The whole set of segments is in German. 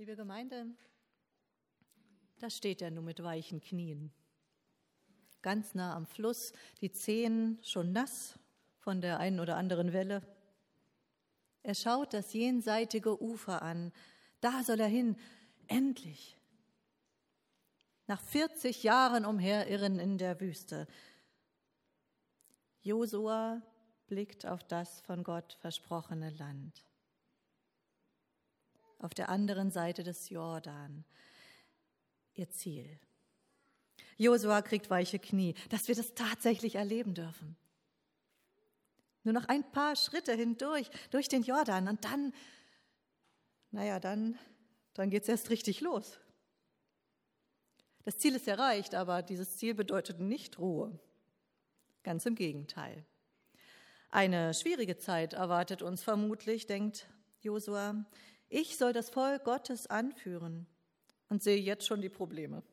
Liebe Gemeinde, da steht er nun mit weichen Knien. Ganz nah am Fluss, die Zehen schon nass von der einen oder anderen Welle. Er schaut das jenseitige Ufer an. Da soll er hin, endlich. Nach 40 Jahren umherirren in der Wüste. Josua blickt auf das von Gott versprochene Land. Auf der anderen Seite des Jordan. Ihr Ziel. Josua kriegt weiche Knie, dass wir das tatsächlich erleben dürfen. Nur noch ein paar Schritte hindurch, durch den Jordan und dann, naja, dann, dann geht es erst richtig los. Das Ziel ist erreicht, aber dieses Ziel bedeutet nicht Ruhe. Ganz im Gegenteil. Eine schwierige Zeit erwartet uns vermutlich, denkt Josua. Ich soll das Volk Gottes anführen und sehe jetzt schon die Probleme.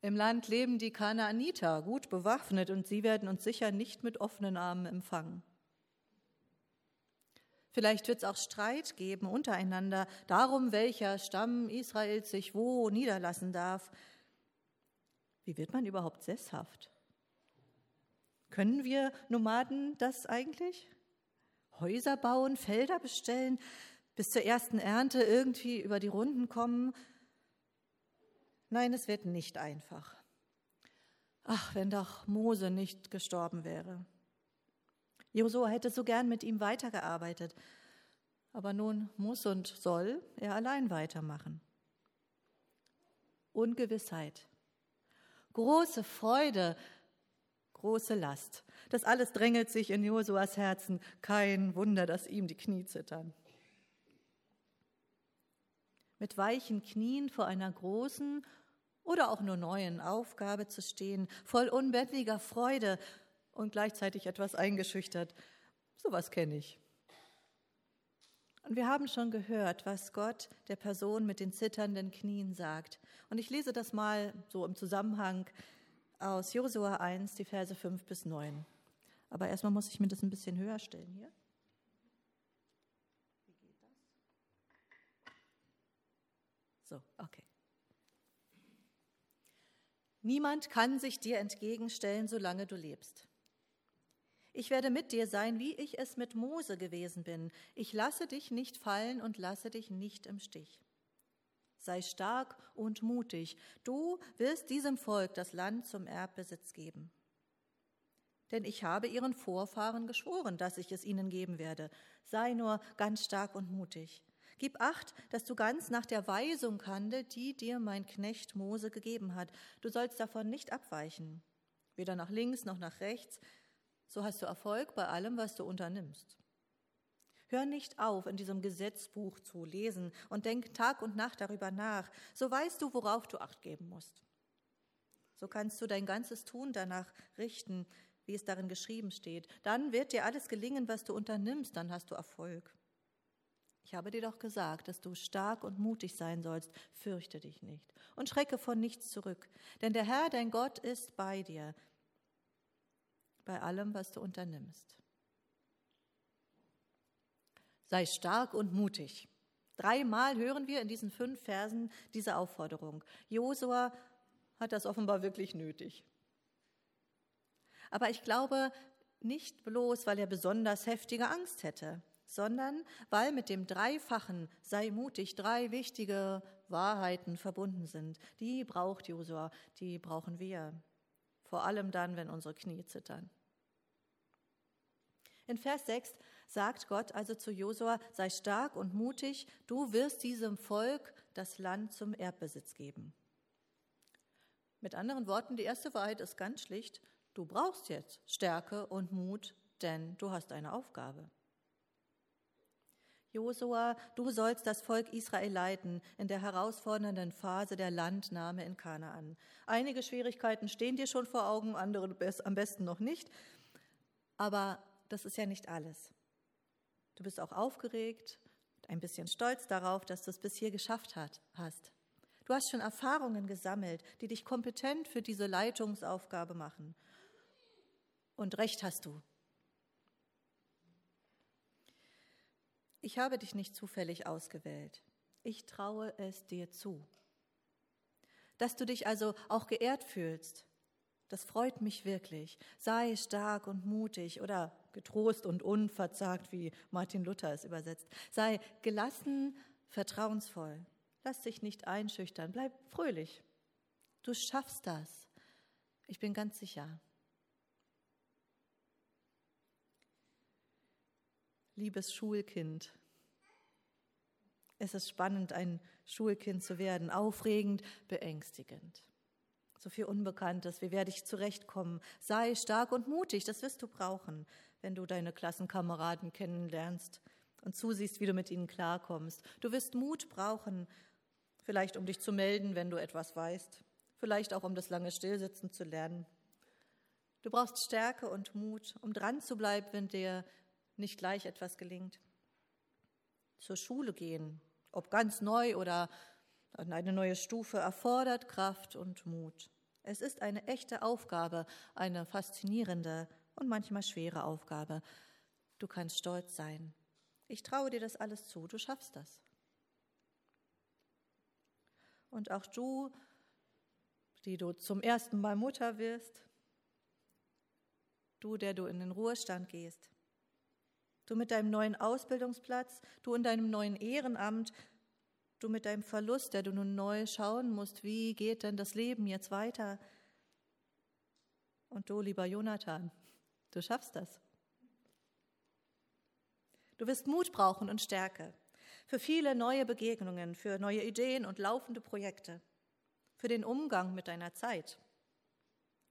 Im Land leben die Kanaaniter, gut bewaffnet, und sie werden uns sicher nicht mit offenen Armen empfangen. Vielleicht wird es auch Streit geben untereinander darum, welcher Stamm Israels sich wo niederlassen darf. Wie wird man überhaupt sesshaft? Können wir Nomaden das eigentlich? Häuser bauen, Felder bestellen, bis zur ersten Ernte irgendwie über die Runden kommen Nein, es wird nicht einfach. Ach, wenn doch Mose nicht gestorben wäre. Josua hätte so gern mit ihm weitergearbeitet, aber nun muss und soll er allein weitermachen. Ungewissheit, große Freude, große Last. Das alles drängelt sich in Josuas Herzen. Kein Wunder, dass ihm die Knie zittern. Mit weichen Knien vor einer großen oder auch nur neuen Aufgabe zu stehen, voll unbändiger Freude und gleichzeitig etwas eingeschüchtert. Sowas kenne ich. Und wir haben schon gehört, was Gott der Person mit den zitternden Knien sagt. Und ich lese das mal so im Zusammenhang aus Josua 1, die Verse 5 bis 9. Aber erstmal muss ich mir das ein bisschen höher stellen hier. Wie geht das? So, okay. Niemand kann sich dir entgegenstellen, solange du lebst. Ich werde mit dir sein, wie ich es mit Mose gewesen bin. Ich lasse dich nicht fallen und lasse dich nicht im Stich. Sei stark und mutig. Du wirst diesem Volk das Land zum Erbbesitz geben. Denn ich habe ihren Vorfahren geschworen, dass ich es ihnen geben werde. Sei nur ganz stark und mutig. Gib acht, dass du ganz nach der Weisung handelt, die dir mein Knecht Mose gegeben hat. Du sollst davon nicht abweichen, weder nach links noch nach rechts. So hast du Erfolg bei allem, was du unternimmst. Hör nicht auf, in diesem Gesetzbuch zu lesen und denk Tag und Nacht darüber nach. So weißt du, worauf du acht geben musst. So kannst du dein ganzes Tun danach richten, wie es darin geschrieben steht. Dann wird dir alles gelingen, was du unternimmst, dann hast du Erfolg. Ich habe dir doch gesagt, dass du stark und mutig sein sollst. Fürchte dich nicht und schrecke von nichts zurück, denn der Herr, dein Gott, ist bei dir, bei allem, was du unternimmst. Sei stark und mutig. Dreimal hören wir in diesen fünf Versen diese Aufforderung. Josua hat das offenbar wirklich nötig. Aber ich glaube nicht bloß, weil er besonders heftige Angst hätte sondern weil mit dem Dreifachen sei mutig drei wichtige Wahrheiten verbunden sind. Die braucht Josua, die brauchen wir. Vor allem dann, wenn unsere Knie zittern. In Vers 6 sagt Gott also zu Josua, sei stark und mutig, du wirst diesem Volk das Land zum Erbbesitz geben. Mit anderen Worten, die erste Wahrheit ist ganz schlicht, du brauchst jetzt Stärke und Mut, denn du hast eine Aufgabe. Josua, du sollst das Volk Israel leiten in der herausfordernden Phase der Landnahme in Kanaan. Einige Schwierigkeiten stehen dir schon vor Augen, andere am besten noch nicht. Aber das ist ja nicht alles. Du bist auch aufgeregt, ein bisschen stolz darauf, dass du es bis hier geschafft hast. Du hast schon Erfahrungen gesammelt, die dich kompetent für diese Leitungsaufgabe machen. Und recht hast du. Ich habe dich nicht zufällig ausgewählt. Ich traue es dir zu. Dass du dich also auch geehrt fühlst, das freut mich wirklich. Sei stark und mutig oder getrost und unverzagt, wie Martin Luther es übersetzt. Sei gelassen, vertrauensvoll. Lass dich nicht einschüchtern. Bleib fröhlich. Du schaffst das. Ich bin ganz sicher. Liebes Schulkind, es ist spannend, ein Schulkind zu werden, aufregend, beängstigend. So viel Unbekanntes, wie werde ich zurechtkommen? Sei stark und mutig, das wirst du brauchen, wenn du deine Klassenkameraden kennenlernst und zusiehst, wie du mit ihnen klarkommst. Du wirst Mut brauchen, vielleicht um dich zu melden, wenn du etwas weißt, vielleicht auch um das lange Stillsitzen zu lernen. Du brauchst Stärke und Mut, um dran zu bleiben, wenn dir nicht gleich etwas gelingt. Zur Schule gehen, ob ganz neu oder an eine neue Stufe, erfordert Kraft und Mut. Es ist eine echte Aufgabe, eine faszinierende und manchmal schwere Aufgabe. Du kannst stolz sein. Ich traue dir das alles zu, du schaffst das. Und auch du, die du zum ersten Mal Mutter wirst, du, der du in den Ruhestand gehst, du mit deinem neuen Ausbildungsplatz, du in deinem neuen Ehrenamt, du mit deinem Verlust, der du nun neu schauen musst, wie geht denn das Leben jetzt weiter? Und du, lieber Jonathan, du schaffst das. Du wirst Mut brauchen und Stärke für viele neue Begegnungen, für neue Ideen und laufende Projekte, für den Umgang mit deiner Zeit,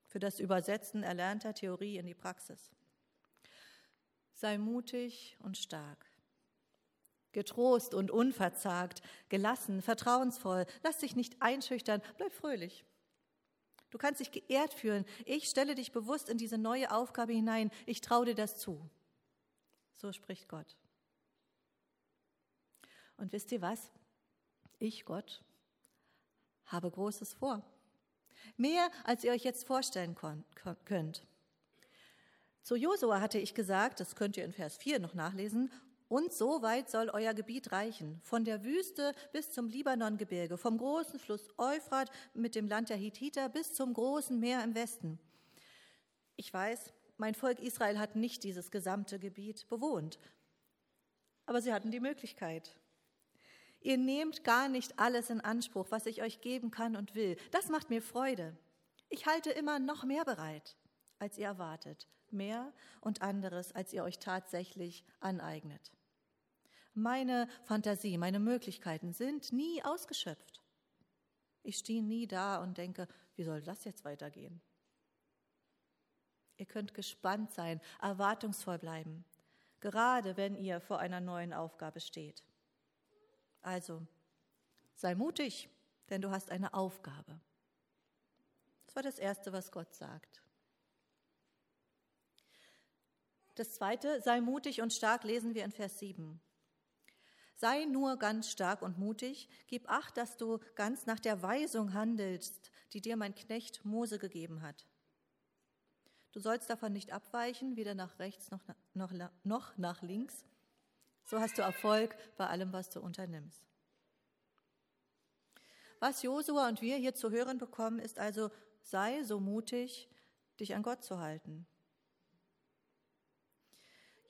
für das Übersetzen erlernter Theorie in die Praxis. Sei mutig und stark getrost und unverzagt, gelassen, vertrauensvoll. Lass dich nicht einschüchtern, bleib fröhlich. Du kannst dich geehrt fühlen. Ich stelle dich bewusst in diese neue Aufgabe hinein. Ich traue dir das zu. So spricht Gott. Und wisst ihr was? Ich, Gott, habe Großes vor. Mehr, als ihr euch jetzt vorstellen könnt. Zu Josua hatte ich gesagt, das könnt ihr in Vers 4 noch nachlesen, und so weit soll euer Gebiet reichen, von der Wüste bis zum Libanongebirge, vom großen Fluss Euphrat mit dem Land der Hittiter bis zum großen Meer im Westen. Ich weiß, mein Volk Israel hat nicht dieses gesamte Gebiet bewohnt, aber sie hatten die Möglichkeit. Ihr nehmt gar nicht alles in Anspruch, was ich euch geben kann und will. Das macht mir Freude. Ich halte immer noch mehr bereit, als ihr erwartet, mehr und anderes, als ihr euch tatsächlich aneignet. Meine Fantasie, meine Möglichkeiten sind nie ausgeschöpft. Ich stehe nie da und denke, wie soll das jetzt weitergehen? Ihr könnt gespannt sein, erwartungsvoll bleiben, gerade wenn ihr vor einer neuen Aufgabe steht. Also, sei mutig, denn du hast eine Aufgabe. Das war das Erste, was Gott sagt. Das Zweite, sei mutig und stark, lesen wir in Vers 7. Sei nur ganz stark und mutig, gib acht, dass du ganz nach der Weisung handelst, die dir mein Knecht Mose gegeben hat. Du sollst davon nicht abweichen, weder nach rechts noch, noch, noch nach links. So hast du Erfolg bei allem, was du unternimmst. Was Josua und wir hier zu hören bekommen, ist also, sei so mutig, dich an Gott zu halten.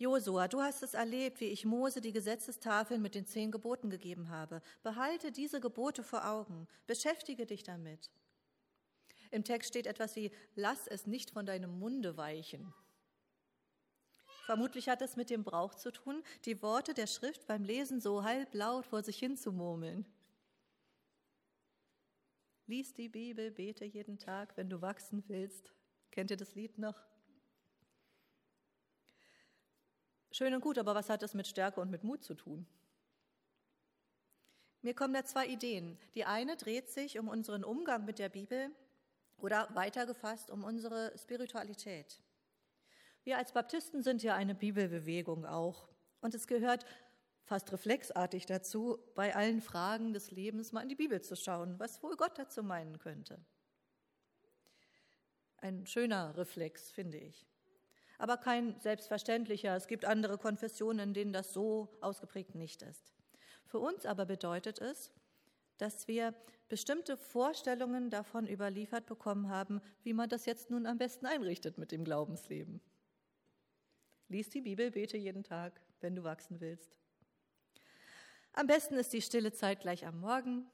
Josua, du hast es erlebt, wie ich Mose die Gesetzestafeln mit den zehn Geboten gegeben habe. Behalte diese Gebote vor Augen. Beschäftige dich damit. Im Text steht etwas wie, lass es nicht von deinem Munde weichen. Vermutlich hat es mit dem Brauch zu tun, die Worte der Schrift beim Lesen so halblaut vor sich hin zu murmeln. Lies die Bibel, bete jeden Tag, wenn du wachsen willst. Kennt ihr das Lied noch? Schön und gut, aber was hat das mit Stärke und mit Mut zu tun? Mir kommen da zwei Ideen. Die eine dreht sich um unseren Umgang mit der Bibel oder weitergefasst um unsere Spiritualität. Wir als Baptisten sind ja eine Bibelbewegung auch. Und es gehört fast reflexartig dazu, bei allen Fragen des Lebens mal in die Bibel zu schauen, was wohl Gott dazu meinen könnte. Ein schöner Reflex, finde ich. Aber kein selbstverständlicher. Es gibt andere Konfessionen, in denen das so ausgeprägt nicht ist. Für uns aber bedeutet es, dass wir bestimmte Vorstellungen davon überliefert bekommen haben, wie man das jetzt nun am besten einrichtet mit dem Glaubensleben. Lies die Bibel, bete jeden Tag, wenn du wachsen willst. Am besten ist die stille Zeit gleich am Morgen.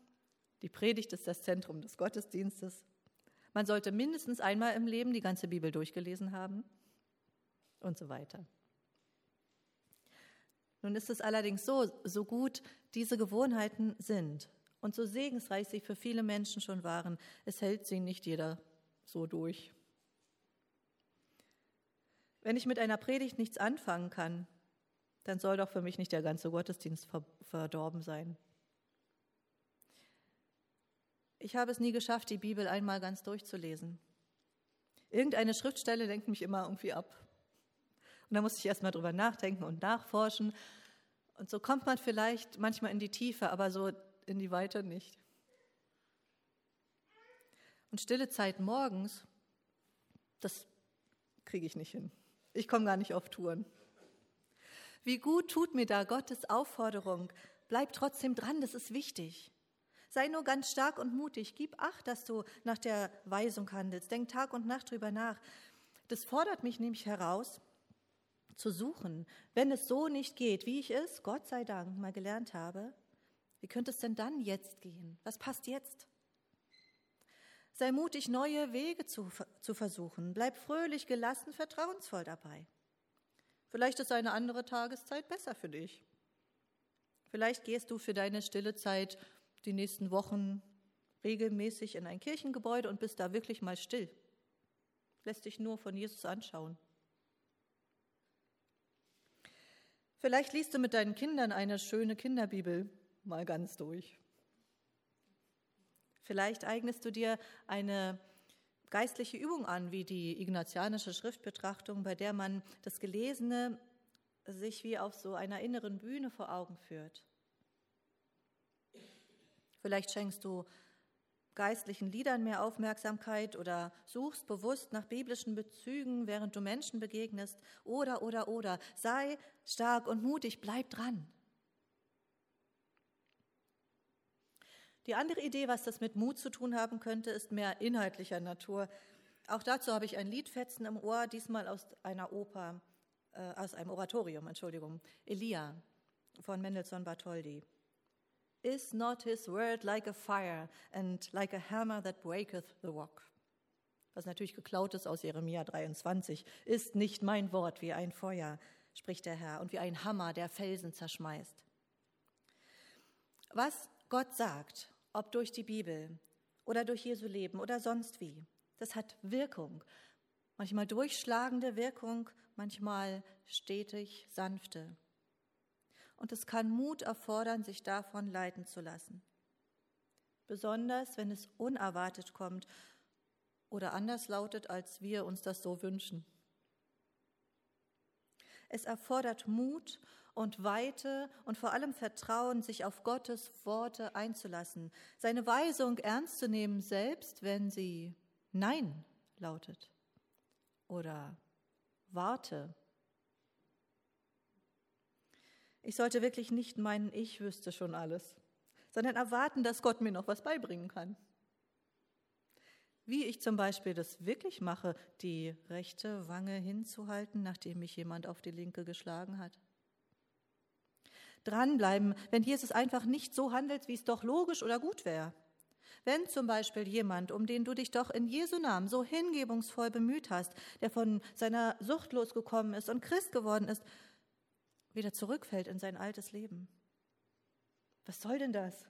Die Predigt ist das Zentrum des Gottesdienstes. Man sollte mindestens einmal im Leben die ganze Bibel durchgelesen haben und so weiter. Nun ist es allerdings so, so gut diese Gewohnheiten sind und so segensreich sie für viele Menschen schon waren, es hält sie nicht jeder so durch. Wenn ich mit einer Predigt nichts anfangen kann, dann soll doch für mich nicht der ganze Gottesdienst verdorben sein. Ich habe es nie geschafft, die Bibel einmal ganz durchzulesen. Irgendeine Schriftstelle lenkt mich immer irgendwie ab. Und da muss ich erst mal drüber nachdenken und nachforschen. Und so kommt man vielleicht manchmal in die Tiefe, aber so in die Weite nicht. Und stille Zeit morgens, das kriege ich nicht hin. Ich komme gar nicht auf Touren. Wie gut tut mir da Gottes Aufforderung. Bleib trotzdem dran, das ist wichtig. Sei nur ganz stark und mutig. Gib acht, dass du nach der Weisung handelst. Denk Tag und Nacht drüber nach. Das fordert mich nämlich heraus, zu suchen. Wenn es so nicht geht, wie ich es, Gott sei Dank, mal gelernt habe, wie könnte es denn dann jetzt gehen? Was passt jetzt? Sei mutig, neue Wege zu, zu versuchen. Bleib fröhlich, gelassen, vertrauensvoll dabei. Vielleicht ist eine andere Tageszeit besser für dich. Vielleicht gehst du für deine stille Zeit die nächsten Wochen regelmäßig in ein Kirchengebäude und bist da wirklich mal still. Lässt dich nur von Jesus anschauen. Vielleicht liest du mit deinen Kindern eine schöne Kinderbibel mal ganz durch. Vielleicht eignest du dir eine geistliche Übung an, wie die ignatianische Schriftbetrachtung, bei der man das Gelesene sich wie auf so einer inneren Bühne vor Augen führt. Vielleicht schenkst du geistlichen Liedern mehr Aufmerksamkeit oder suchst bewusst nach biblischen Bezügen, während du Menschen begegnest. Oder, oder, oder. Sei stark und mutig, bleib dran. Die andere Idee, was das mit Mut zu tun haben könnte, ist mehr inhaltlicher Natur. Auch dazu habe ich ein Liedfetzen im Ohr, diesmal aus einer Oper, äh, aus einem Oratorium, Entschuldigung, Elia von Mendelssohn Bartholdy. Is not his word like a fire and like a hammer that breaketh the rock? Was natürlich geklaut ist aus Jeremia 23. Ist nicht mein Wort wie ein Feuer, spricht der Herr, und wie ein Hammer, der Felsen zerschmeißt. Was Gott sagt, ob durch die Bibel oder durch Jesu Leben oder sonst wie, das hat Wirkung. Manchmal durchschlagende Wirkung, manchmal stetig sanfte und es kann Mut erfordern, sich davon leiten zu lassen. Besonders wenn es unerwartet kommt oder anders lautet, als wir uns das so wünschen. Es erfordert Mut und Weite und vor allem Vertrauen, sich auf Gottes Worte einzulassen, seine Weisung ernst zu nehmen, selbst wenn sie Nein lautet oder Warte Ich sollte wirklich nicht meinen, ich wüsste schon alles, sondern erwarten, dass Gott mir noch was beibringen kann. Wie ich zum Beispiel das wirklich mache, die rechte Wange hinzuhalten, nachdem mich jemand auf die linke geschlagen hat. Dranbleiben, wenn Jesus einfach nicht so handelt, wie es doch logisch oder gut wäre. Wenn zum Beispiel jemand, um den du dich doch in Jesu Namen so hingebungsvoll bemüht hast, der von seiner Sucht losgekommen ist und Christ geworden ist, wieder zurückfällt in sein altes Leben. Was soll denn das?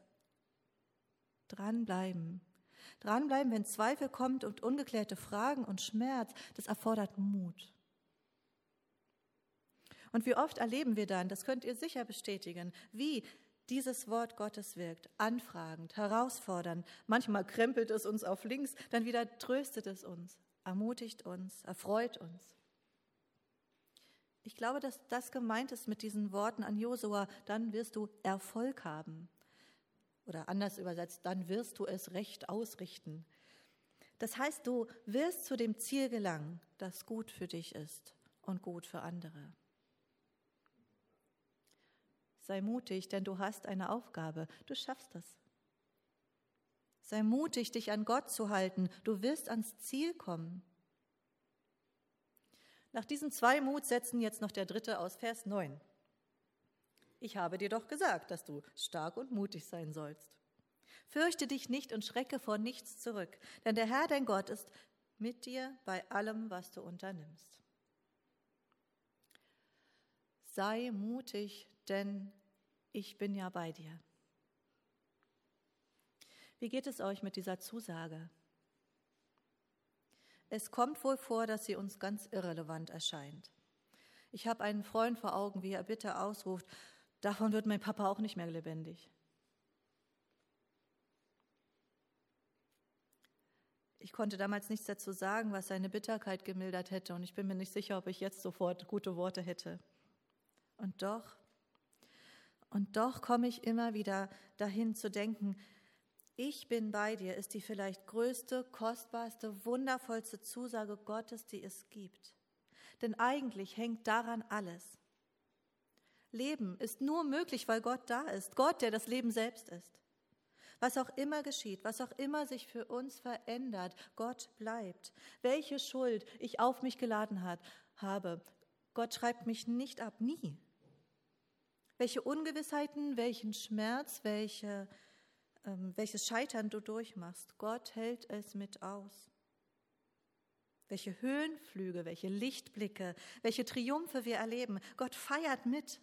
Dranbleiben. Dranbleiben, wenn Zweifel kommt und ungeklärte Fragen und Schmerz, das erfordert Mut. Und wie oft erleben wir dann, das könnt ihr sicher bestätigen, wie dieses Wort Gottes wirkt, anfragend, herausfordernd. Manchmal krempelt es uns auf links, dann wieder tröstet es uns, ermutigt uns, erfreut uns. Ich glaube, dass das gemeint ist mit diesen Worten an Josua, dann wirst du Erfolg haben. Oder anders übersetzt, dann wirst du es recht ausrichten. Das heißt, du wirst zu dem Ziel gelangen, das gut für dich ist und gut für andere. Sei mutig, denn du hast eine Aufgabe. Du schaffst es. Sei mutig, dich an Gott zu halten. Du wirst ans Ziel kommen. Nach diesen zwei Mutsätzen jetzt noch der dritte aus Vers 9. Ich habe dir doch gesagt, dass du stark und mutig sein sollst. Fürchte dich nicht und schrecke vor nichts zurück, denn der Herr, dein Gott, ist mit dir bei allem, was du unternimmst. Sei mutig, denn ich bin ja bei dir. Wie geht es euch mit dieser Zusage? Es kommt wohl vor, dass sie uns ganz irrelevant erscheint. Ich habe einen Freund vor Augen, wie er bitte ausruft, davon wird mein Papa auch nicht mehr lebendig. Ich konnte damals nichts dazu sagen, was seine Bitterkeit gemildert hätte, und ich bin mir nicht sicher, ob ich jetzt sofort gute Worte hätte. Und doch, und doch komme ich immer wieder dahin zu denken, ich bin bei dir ist die vielleicht größte, kostbarste, wundervollste Zusage Gottes, die es gibt. Denn eigentlich hängt daran alles. Leben ist nur möglich, weil Gott da ist. Gott, der das Leben selbst ist. Was auch immer geschieht, was auch immer sich für uns verändert, Gott bleibt. Welche Schuld ich auf mich geladen hat, habe, Gott schreibt mich nicht ab, nie. Welche Ungewissheiten, welchen Schmerz, welche welches Scheitern du durchmachst. Gott hält es mit aus. Welche Höhenflüge, welche Lichtblicke, welche Triumphe wir erleben. Gott feiert mit.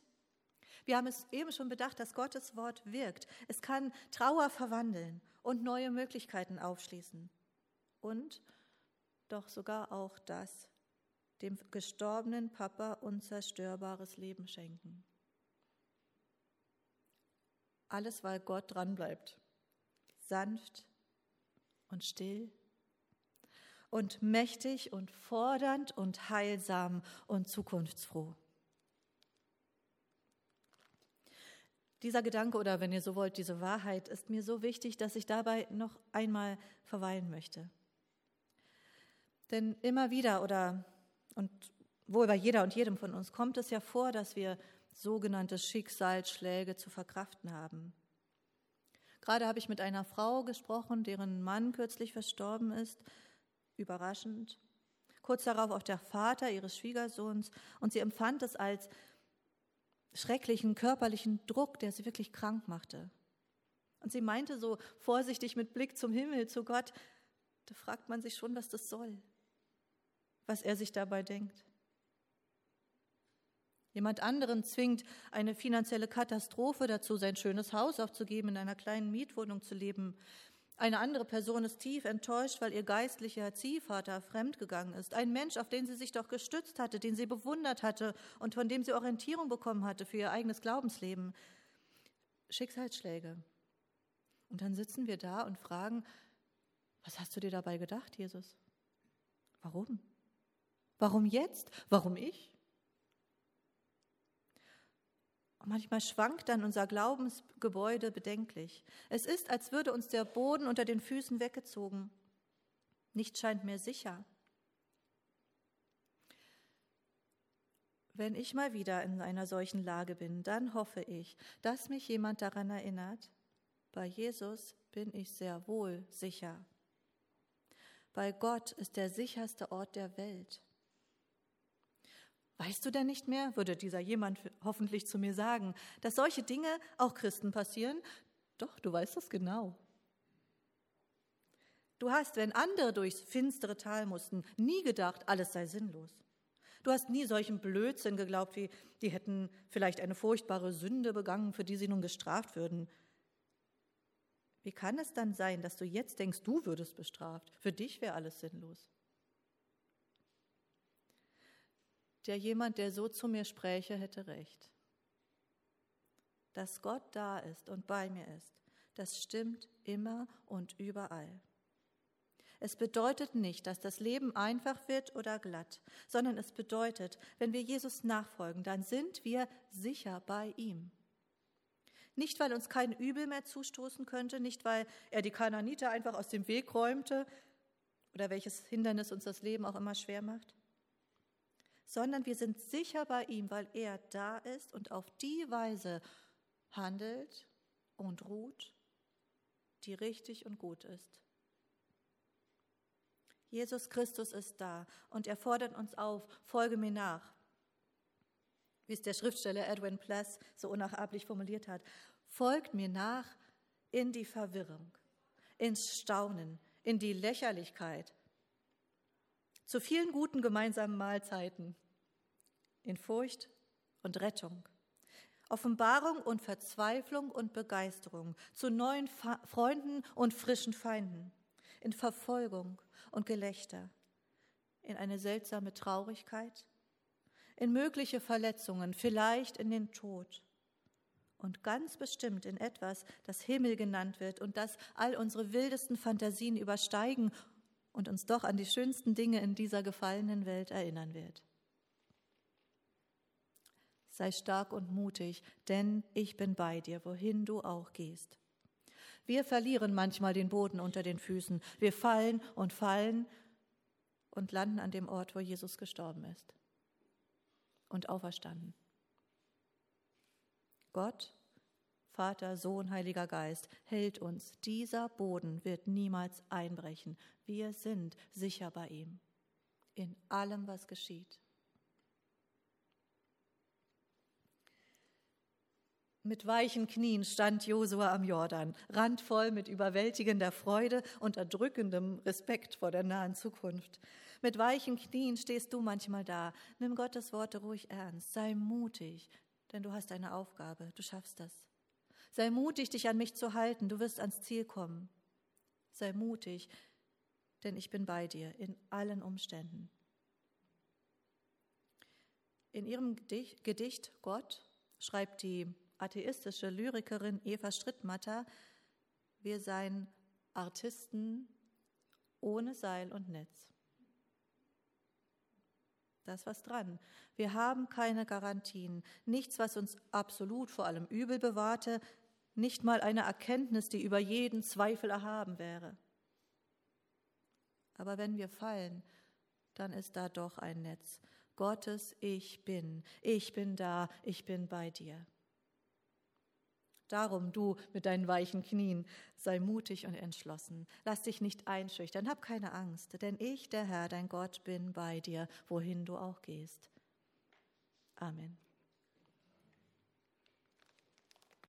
Wir haben es eben schon bedacht, dass Gottes Wort wirkt. Es kann Trauer verwandeln und neue Möglichkeiten aufschließen. Und doch sogar auch das, dem gestorbenen Papa unzerstörbares Leben schenken. Alles, weil Gott dranbleibt sanft und still und mächtig und fordernd und heilsam und zukunftsfroh. Dieser Gedanke oder wenn ihr so wollt, diese Wahrheit ist mir so wichtig, dass ich dabei noch einmal verweilen möchte. Denn immer wieder oder und wohl bei jeder und jedem von uns kommt es ja vor, dass wir sogenannte Schicksalsschläge zu verkraften haben. Gerade habe ich mit einer Frau gesprochen, deren Mann kürzlich verstorben ist. Überraschend. Kurz darauf auch der Vater ihres Schwiegersohns. Und sie empfand es als schrecklichen körperlichen Druck, der sie wirklich krank machte. Und sie meinte so vorsichtig mit Blick zum Himmel, zu Gott, da fragt man sich schon, was das soll, was er sich dabei denkt. Jemand anderen zwingt eine finanzielle Katastrophe dazu, sein schönes Haus aufzugeben, in einer kleinen Mietwohnung zu leben. Eine andere Person ist tief enttäuscht, weil ihr geistlicher Ziehvater fremdgegangen ist. Ein Mensch, auf den sie sich doch gestützt hatte, den sie bewundert hatte und von dem sie Orientierung bekommen hatte für ihr eigenes Glaubensleben. Schicksalsschläge. Und dann sitzen wir da und fragen, was hast du dir dabei gedacht, Jesus? Warum? Warum jetzt? Warum ich? Manchmal schwankt dann unser Glaubensgebäude bedenklich. Es ist, als würde uns der Boden unter den Füßen weggezogen. Nichts scheint mir sicher. Wenn ich mal wieder in einer solchen Lage bin, dann hoffe ich, dass mich jemand daran erinnert, bei Jesus bin ich sehr wohl sicher. Bei Gott ist der sicherste Ort der Welt. Weißt du denn nicht mehr, würde dieser jemand hoffentlich zu mir sagen, dass solche Dinge auch Christen passieren? Doch, du weißt das genau. Du hast, wenn andere durchs finstere Tal mussten, nie gedacht, alles sei sinnlos. Du hast nie solchen Blödsinn geglaubt, wie die hätten vielleicht eine furchtbare Sünde begangen, für die sie nun gestraft würden. Wie kann es dann sein, dass du jetzt denkst, du würdest bestraft? Für dich wäre alles sinnlos. Der jemand, der so zu mir spräche, hätte recht. Dass Gott da ist und bei mir ist, das stimmt immer und überall. Es bedeutet nicht, dass das Leben einfach wird oder glatt, sondern es bedeutet, wenn wir Jesus nachfolgen, dann sind wir sicher bei ihm. Nicht, weil uns kein Übel mehr zustoßen könnte, nicht, weil er die Kananiter einfach aus dem Weg räumte oder welches Hindernis uns das Leben auch immer schwer macht, sondern wir sind sicher bei ihm, weil er da ist und auf die Weise handelt und ruht, die richtig und gut ist. Jesus Christus ist da und er fordert uns auf, folge mir nach. Wie es der Schriftsteller Edwin Pless so unnachahmlich formuliert hat, folgt mir nach in die Verwirrung, ins Staunen, in die Lächerlichkeit, zu vielen guten gemeinsamen Mahlzeiten, in Furcht und Rettung, Offenbarung und Verzweiflung und Begeisterung, zu neuen Fa Freunden und frischen Feinden, in Verfolgung und Gelächter, in eine seltsame Traurigkeit, in mögliche Verletzungen, vielleicht in den Tod und ganz bestimmt in etwas, das Himmel genannt wird und das all unsere wildesten Fantasien übersteigen und uns doch an die schönsten Dinge in dieser gefallenen Welt erinnern wird. Sei stark und mutig, denn ich bin bei dir, wohin du auch gehst. Wir verlieren manchmal den Boden unter den Füßen. Wir fallen und fallen und landen an dem Ort, wo Jesus gestorben ist und auferstanden. Gott, Vater, Sohn, Heiliger Geist, hält uns. Dieser Boden wird niemals einbrechen. Wir sind sicher bei ihm in allem, was geschieht. Mit weichen Knien stand Josua am Jordan, randvoll mit überwältigender Freude und erdrückendem Respekt vor der nahen Zukunft. Mit weichen Knien stehst du manchmal da. Nimm Gottes Worte ruhig ernst. Sei mutig, denn du hast eine Aufgabe, du schaffst das. Sei mutig, dich an mich zu halten, du wirst ans Ziel kommen. Sei mutig, denn ich bin bei dir in allen Umständen. In ihrem Gedicht Gott schreibt die atheistische Lyrikerin Eva Strittmatter, wir seien Artisten ohne Seil und Netz. Da ist was dran. Wir haben keine Garantien, nichts, was uns absolut vor allem Übel bewahrte, nicht mal eine Erkenntnis, die über jeden Zweifel erhaben wäre. Aber wenn wir fallen, dann ist da doch ein Netz. Gottes Ich bin, ich bin da, ich bin bei dir. Darum, du mit deinen weichen Knien, sei mutig und entschlossen. Lass dich nicht einschüchtern, hab keine Angst, denn ich, der Herr, dein Gott, bin bei dir, wohin du auch gehst. Amen.